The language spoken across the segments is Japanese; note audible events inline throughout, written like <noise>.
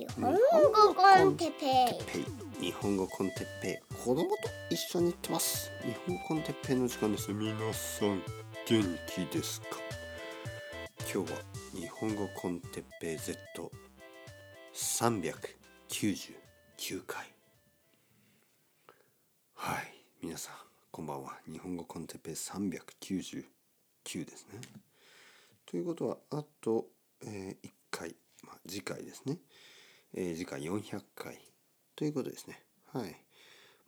日本語 con テッペイ。日本語 con テッペイ。子供と一緒に行ってます。日本語 con テッペイの時間です。皆さん元気ですか？今日は日本語コンテッペイ Z399 回はい。皆さんこんばんは。日本語 con テッペイ399ですね。ということはあと、えー、1回、まあ、次回ですねえー、次回400回ということですね。はい。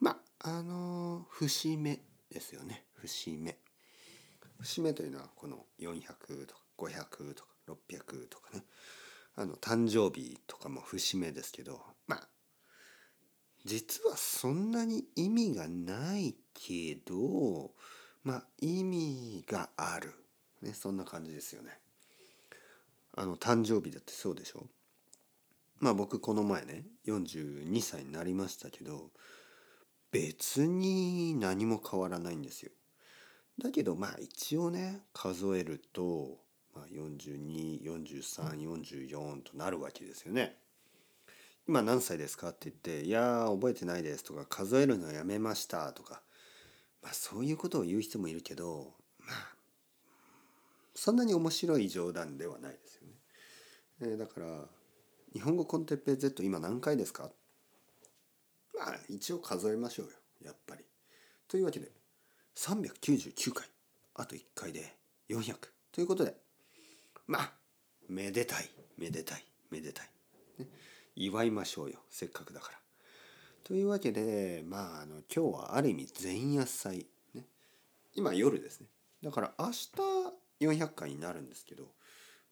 まあ、あのー、節目ですよね。節目。節目というのはこの400とか500とか600とかね。あの、誕生日とかも節目ですけど、まあ、実はそんなに意味がないけど、まあ、意味がある。ね、そんな感じですよね。あの、誕生日だってそうでしょ？まあ僕この前ね42歳になりましたけど別に何も変わらないんですよ。だけどまあ一応ね数えると、まあ、424344となるわけですよね。今何歳ですかって言って「いや覚えてないです」とか「数えるのやめました」とか、まあ、そういうことを言う人もいるけどまあそんなに面白い冗談ではないですよね。えー、だから日本語コンテッペイ Z 今何回ですか？まあ一応数えましょうよやっぱり。というわけで399回あと1回で400ということでまあめでたいめでたいめでたい、ね、祝いましょうよせっかくだから。というわけでまああの今日はある意味前夜祭、ね、今夜ですねだから明日400回になるんですけど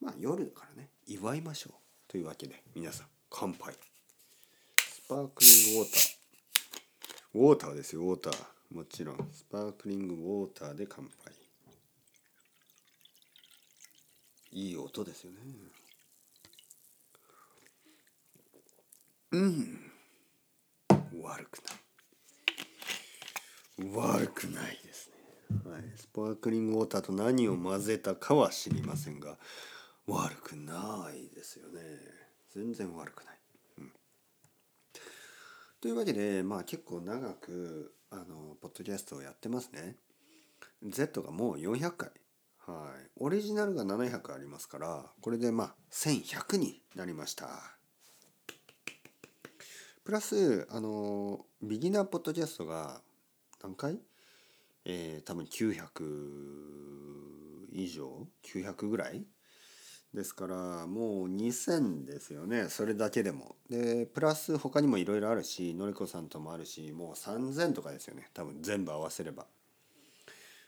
まあ夜だからね祝いましょう。というわけで皆さん乾杯。スパークリングウォーター。ウォーターですよウォーター。もちろんスパークリングウォーターで乾杯。いい音ですよね。うん。悪くない。悪くないですね、はい、スパークリングウォーターと何を混ぜたかは知りませんが悪くないですよね。全然悪くない、うん、というわけでまあ結構長くあのポッドキャストをやってますね。Z がもう400回。はい。オリジナルが700ありますからこれでまあ1100になりました。プラスあのビギナーポッドキャストが何回？えー、多分900以上？900ぐらい？ですからもう2,000ですよねそれだけでも。でプラス他にもいろいろあるしのりこさんともあるしもう3,000とかですよね多分全部合わせれば。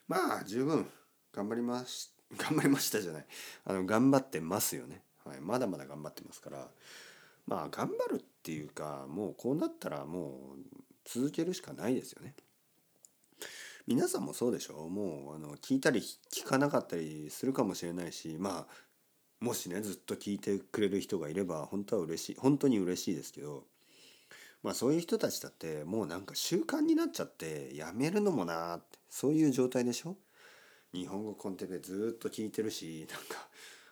まあ十分頑張りまし <laughs> 頑張りましたじゃないあの頑張ってますよね、はい、まだまだ頑張ってますからまあ頑張るっていうかもうこうなったらもう続けるしかないですよね。皆さんもそうでしょうもうあの聞いたり聞かなかったりするかもしれないしまあもしねずっと聞いてくれる人がいれば本当は嬉しい本当に嬉しいですけどまあそういう人たちだってもうなんか習慣になっちゃってやめるのもなってそういう状態でしょ？日本語コンテペずっと聞いてるしなんか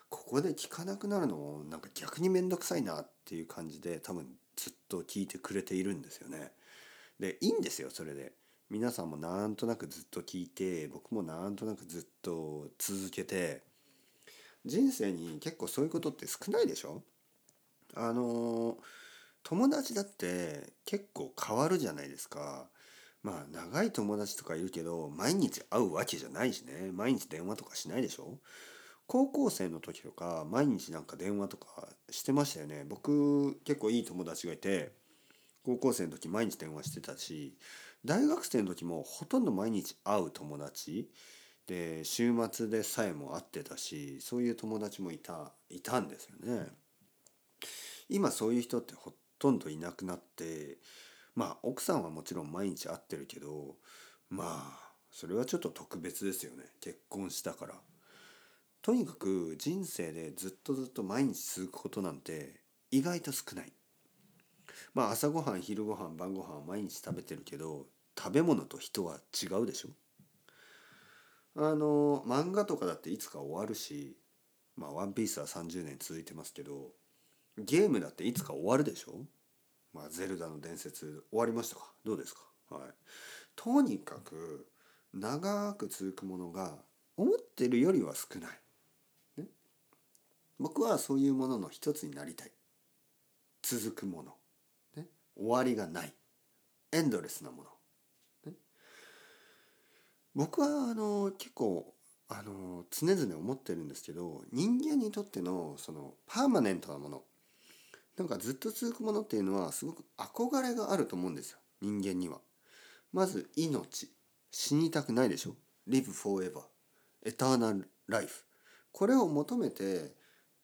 ここで聞かなくなるのもなんか逆に面倒くさいなっていう感じで多分ずっと聞いてくれているんですよね。でいいんですよそれで。皆さんもなんとなくずっと聞いて僕もなんとなくずっと続けて人生に結構そういうことって少ないでしょ？あの友達だって結構変わるじゃないですか。まあ長い友達とかいるけど毎日会うわけじゃないしね。毎日電話とかしないでしょ？高校生の時とか毎日なんか電話とかしてましたよね。僕結構いい友達がいて高校生の時毎日電話してたし大学生の時もほとんど毎日会う友達で週末でさえも会ってたしそういう友達もいたいたんですよね。今そういう人ってほとんどいなくなってまあ奥さんはもちろん毎日会ってるけどまあそれはちょっと特別ですよね結婚したから。とにかく人生でずっとずっと毎日続くことなんて意外と少ない。まあ朝ごはん昼ごはん晩ごはん毎日食べてるけど食べ物と人は違うでしょあの漫画とかだっていつか終わるしまあ「ワンピースは30年続いてますけどゲームだっていつか終わるでしょ？まあゼルダの伝説終わりましたか？どうですか？はい。とにかく長く続くものが思ってるよりは少ない、ね、僕はそういうものの一つになりたい。続くもの、ね、終わりがない。エンドレスなもの、僕はあの結構あの常々思ってるんですけど人間にとってのそのパーマネントなものなんかずっと続くものっていうのはすごく憧れがあると思うんですよ。人間には。まず命。死にたくないでしょ？Live forever. エターナルライフこれを求めて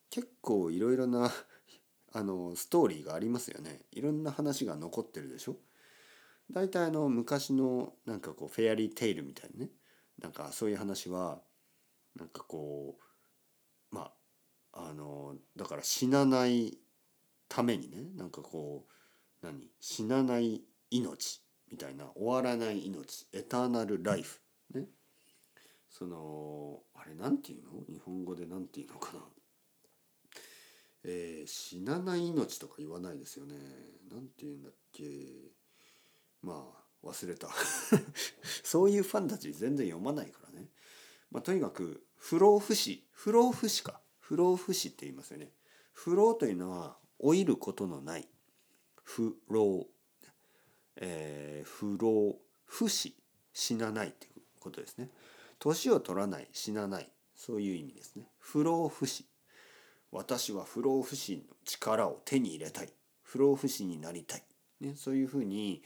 結構いろいろなあのストーリーがありますよね。いろんな話が残ってるでしょ？大体あの昔のなんかこうフェアリーテイルみたいなね。なんかそういう話はなんかこうまああのだから死なないためにねなんかこう何？死なない命みたいな終わらない命エターナルライフね。そのあれなんていうの？日本語でなんていうのかな。えー、死なない命とか言わないですよね。なんていうんだっけ。まあ忘れた。<laughs> そういうファンたち全然読まないからね。まあとにかく不老不死。不老不死か。不老不死って言いますよね。不老というのは老いることのない。不老。えー、不老不死死なないっていうことですね。年を取らない。死なない。そういう意味ですね。不老不死。私は不老不死の力を手に入れたい。不老不死になりたい、ね、そういうふうに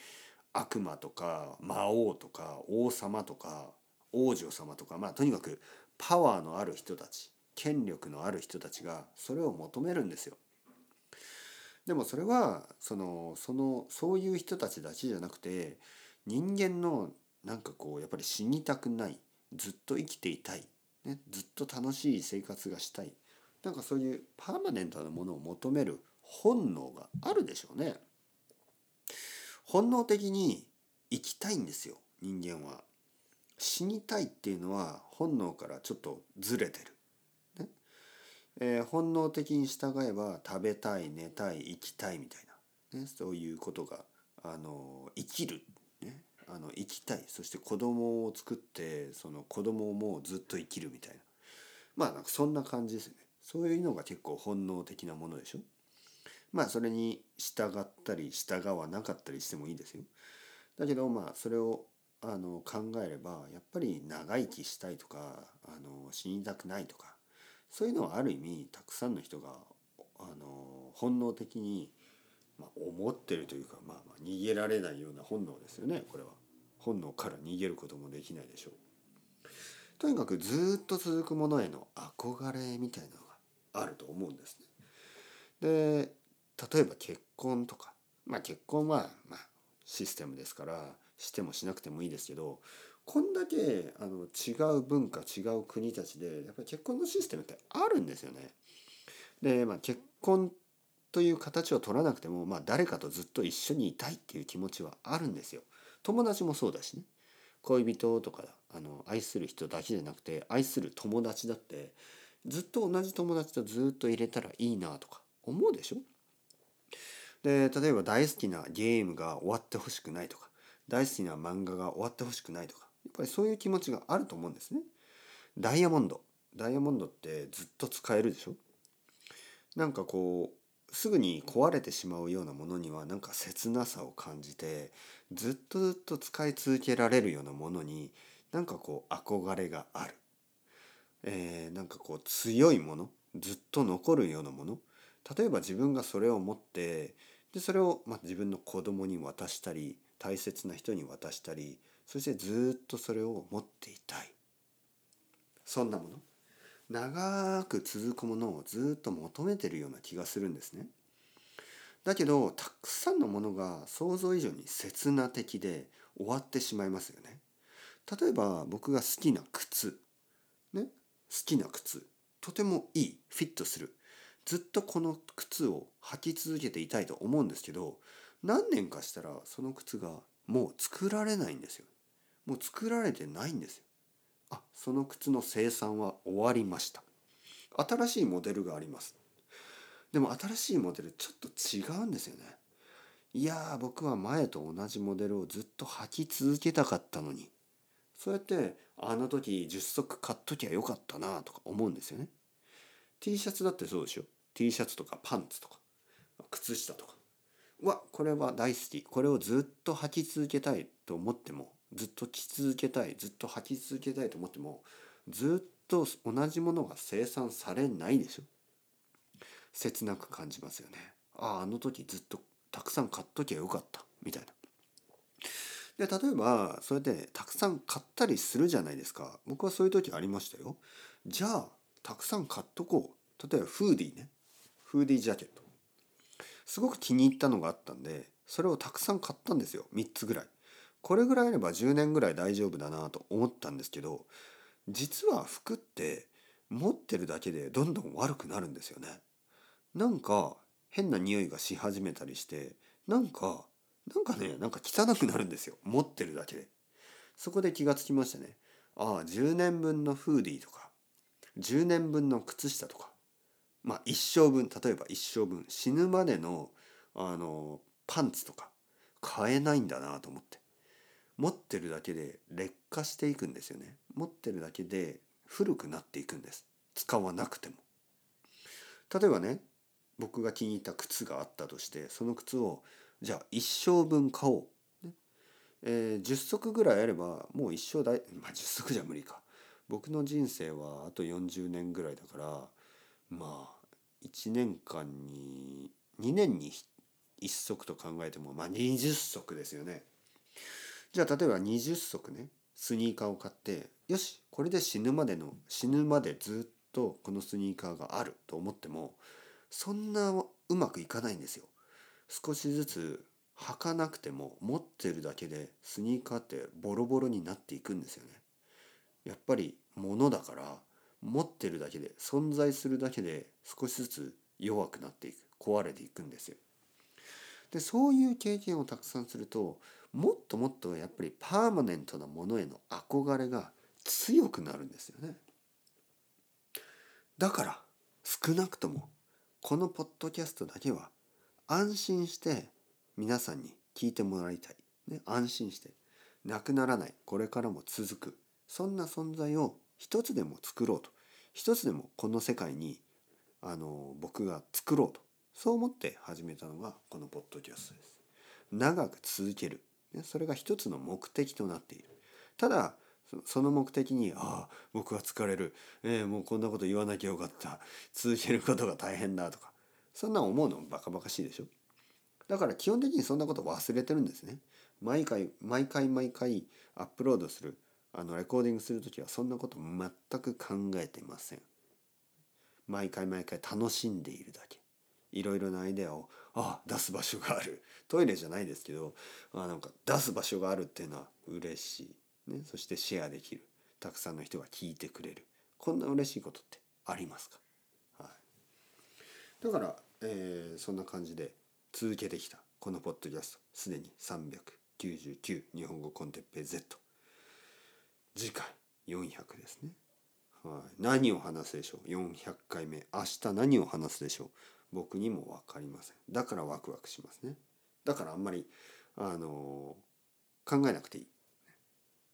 悪魔とか魔王とか王様とか王女様とかまあとにかくパワーのある人たち権力のある人たちがそれを求めるんですよ。でもそれはそのそのそういう人たちだけじゃなくて人間のなんかこうやっぱり死にたくないずっと生きていたい、ね、ずっと楽しい生活がしたいなんかそういうパーマネントなものを求める本能があるでしょうね。本能的に生きたいんですよ人間は。死にたいっていうのは本能からちょっとずれてる。えー、本能的に従えば食べたい寝たい生きたいみたいな、ね、そういうことがあの生きる、ね、あの生きたい。そして子供を作ってその子供もうずっと生きるみたいな。まあなんかそんな感じですよね。そういうのが結構本能的なものでしょ。まあそれに従ったり従わなかったりしてもいいですよだけどまあそれをあの考えればやっぱり長生きしたいとかあの死にたくないとかそういうのはある意味たくさんの人があの本能的に、まあ、思ってるというか、まあ、まあ逃げられないような本能ですよねこれは。本能から逃げることもできないでしょう。とにかくずっと続くものへの憧れみたいなのがあると思うんですね。で例えば結婚とかまあ結婚はまあシステムですからしてもしなくてもいいですけどこんだけあの違う文化違う国たちでやっぱり結婚のシステムってあるんですよね。で、まあ、結婚という形を取らなくても、まあ、誰かとずっと一緒にいたいっていう気持ちはあるんですよ。友達もそうだしね。恋人とかあの愛する人だけじゃなくて愛する友達だってずっと同じ友達とずっと入れたらいいなとか思うでしょ？で例えば大好きなゲームが終わってほしくないとか大好きな漫画が終わってほしくないとかやっぱりそういう気持ちがあると思うんですね。ダイヤモンド。ダイヤモンドってずっと使えるでしょ？なんかこうすぐに壊れてしまうようなものにはなんか切なさを感じてずっとずっと使い続けられるようなものになんかこう憧れがある、えー、なんかこう強いものずっと残るようなもの例えば自分がそれを持ってでそれをまあ自分の子供に渡したり大切な人に渡したりそしてずっとそれを持っていたい。そんなもの。長く続くものをずっと求めてるような気がするんですね。だけどたくさんのものが想像以上に刹那的で終わってしまいますよね。例えば僕が好きな靴。ね。好きな靴。とてもいい。フィットする。ずっとこの靴を履き続けていたいと思うんですけど何年かしたらその靴がもう作られないんですよもう作られてないんですよ。あその靴の生産は終わりました。新しいモデルがあります。でも新しいモデルちょっと違うんですよねいや僕は前と同じモデルをずっと履き続けたかったのにそうやってあの時10足買っときゃよかったなとか思うんですよね T シャツだってそうでしょ？T シャツとかパンツとか靴下とか。わこれは大好き。これをずっと履き続けたいと思ってもずっと着続けたいずっと履き続けたいと思ってもずっと同じものが生産されないでしょ？切なく感じますよね。あああの時ずっとたくさん買っときゃよかった。みたいな。で例えばそれでたくさん買ったりするじゃないですか。僕はそういう時ありましたよ。じゃあたくさん買っとこう。例えばフーディーね。フーディージャケット。すごく気に入ったのがあったんでそれをたくさん買ったんですよ。3つぐらい。これぐらいあれば10年ぐらい大丈夫だなと思ったんですけど実は服って持ってるだけでどんどん悪くなるんですよね。なんか変な匂いがし始めたりしてなんかなんかねなんか汚くなるんですよ。持ってるだけで。そこで気がつきましたね。ああ10年分のフーディーとか10年分の靴下とかまあ一生分例えば一生分死ぬまでのあのパンツとか買えないんだなと思って。持ってるだけで劣化していくんですよね。持ってるだけで古くなっていくんです。使わなくても。例えばね僕が気に入った靴があったとしてその靴をじゃあ一生分買おう、ね。えー、10足ぐらいあればもう一生大まあ10足じゃ無理か。僕の人生はあと40年ぐらいだからまあ1年間に2年に1足と考えてもまあ20足ですよねじゃあ例えば20足ねスニーカーを買ってよしこれで死ぬまでの死ぬまでずっとこのスニーカーがあると思ってもそんなうまくいかないんですよ。少しずつ履かなくても持ってるだけでスニーカーってボロボロになっていくんですよね。やっぱり物だから持ってるだけで存在するだけで少しずつ弱くなっていく壊れていくんですよ。でそういう経験をたくさんするともっともっとやっぱりパーマネントなものへの憧れが強くなるんですよね。だから少なくともこのポッドキャストだけは安心して皆さんに聞いてもらいたい、ね、安心してなくならないこれからも続くそんな存在を一つでも作ろうと。一つでもこの世界にあの僕が作ろうと。そう思って始めたのがこのポッドキャストです。長く続ける。それが一つの目的となっている。ただその目的に「ああ僕は疲れる、えー、もうこんなこと言わなきゃよかった。続けることが大変だ」とか。そんな思うのバカバカしいでしょ。だから基本的にそんなこと忘れてるんですね。毎回毎回毎回アップロードする。あのレコーディングする時はそんなこと全く考えてません。毎回毎回楽しんでいるだけ。いろいろなアイデアをあ出す場所がある。トイレじゃないですけどあなんか出す場所があるっていうのは嬉しい。ね、そしてシェアできる。たくさんの人が聞いてくれる。こんな嬉しいことってありますか、はい、だから、えー、そんな感じで続けてきた。このポッドキャスト。すでに399日本語コンテッペイ Z 次回。400ですね、はい、何を話すでしょう？400回目。明日何を話すでしょう？僕にも分かりません。だからワクワクしますね。だからあんまりあのー、考えなくていい。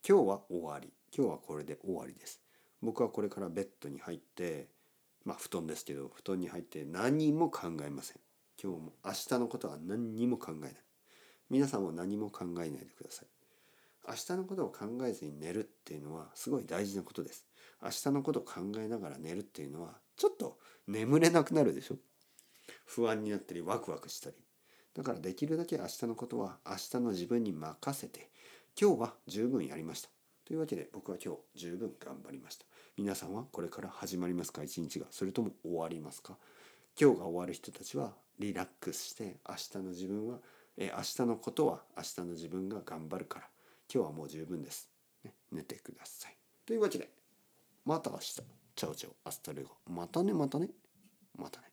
今日は終わり。今日はこれで終わりです。僕はこれからベッドに入ってまあ布団ですけど布団に入って何も考えません。今日も明日のことは何にも考えない。皆さんも何も考えないでください。明日のことを考えずに寝るっていうのはすごい大事なことです明日のことを考えながら寝るっていうのはちょっと眠れなくなるでしょ不安になったりワクワクしたりだからできるだけ明日のことは明日の自分に任せて今日は十分やりました。というわけで僕は今日十分頑張りました。皆さんはこれから始まりますか？一日が。それとも終わりますか？今日が終わる人たちはリラックスして明日の自分は、え明日のことは明日の自分が頑張るから今日はもう十分です。ね、寝てください。というわけでまた明日。 ciao ciao hasta luego。またねまたね。またね。